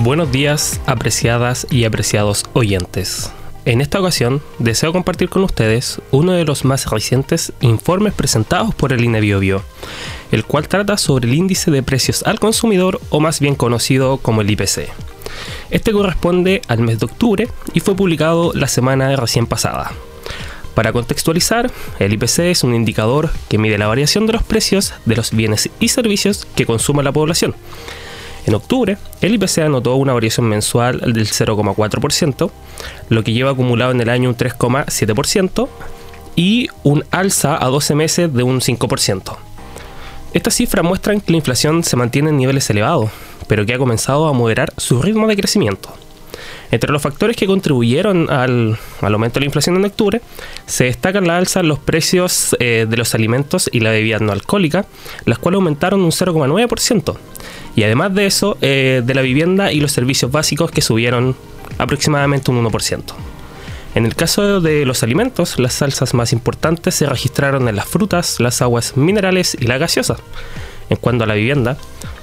Buenos días, apreciadas y apreciados oyentes. En esta ocasión, deseo compartir con ustedes uno de los más recientes informes presentados por el INEBIOBIO, el cual trata sobre el índice de precios al consumidor o más bien conocido como el IPC. Este corresponde al mes de octubre y fue publicado la semana recién pasada. Para contextualizar, el IPC es un indicador que mide la variación de los precios de los bienes y servicios que consume la población en octubre, el IPC anotó una variación mensual del 0,4%, lo que lleva acumulado en el año un 3,7% y un alza a 12 meses de un 5%. Estas cifras muestran que la inflación se mantiene en niveles elevados, pero que ha comenzado a moderar su ritmo de crecimiento. Entre los factores que contribuyeron al, aumento de la inflación en octubre, se destacan la alza en los precios eh, de los alimentos y la bebida no alcohólica, las cuales aumentaron un 0,9%, y además de eso, eh, de la vivienda y los servicios básicos que subieron aproximadamente un 1%. En el caso de los alimentos, las salsas más importantes se registraron en las frutas, las aguas minerales y la gaseosa. En cuanto a la vivienda,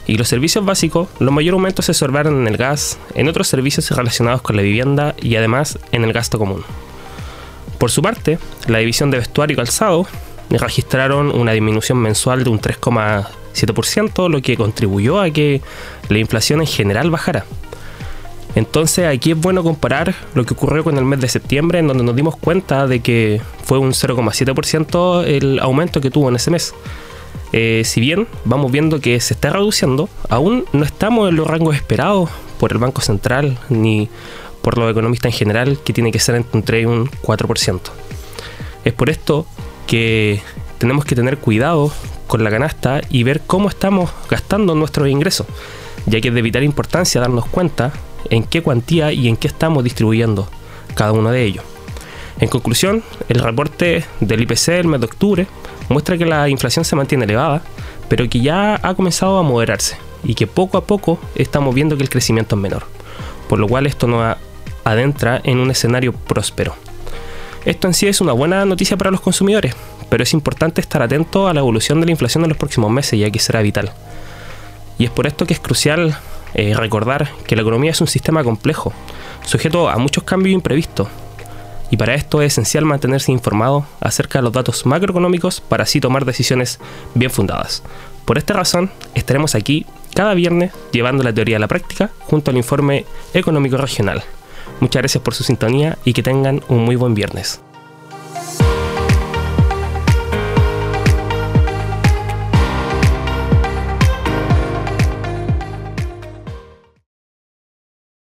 y los servicios básicos, los mayores aumentos se observaron en el gas, en otros servicios relacionados con la vivienda y además en el gasto común. Por su parte, la división de vestuario y calzado registraron una disminución mensual de un 3,7%, lo que contribuyó a que la inflación en general bajara. Entonces aquí es bueno comparar lo que ocurrió con el mes de septiembre, en donde nos dimos cuenta de que fue un 0,7% el aumento que tuvo en ese mes. Eh, si bien vamos viendo que se está reduciendo, aún no estamos en los rangos esperados por el Banco Central ni por los economistas en general, que tiene que ser entre un 3 y un 4%. Es por esto que tenemos que tener cuidado con la canasta y ver cómo estamos gastando nuestros ingresos, ya que es de vital importancia darnos cuenta en qué cuantía y en qué estamos distribuyendo cada uno de ellos. En conclusión, el reporte del IPC del mes de octubre muestra que la inflación se mantiene elevada, pero que ya ha comenzado a moderarse y que poco a poco estamos viendo que el crecimiento es menor, por lo cual esto nos adentra en un escenario próspero. Esto en sí es una buena noticia para los consumidores, pero es importante estar atento a la evolución de la inflación en los próximos meses, ya que será vital. Y es por esto que es crucial eh, recordar que la economía es un sistema complejo, sujeto a muchos cambios imprevistos, y para esto es esencial mantenerse informado acerca de los datos macroeconómicos para así tomar decisiones bien fundadas. Por esta razón, estaremos aquí cada viernes llevando la teoría a la práctica junto al informe económico regional. Muchas gracias por su sintonía y que tengan un muy buen viernes.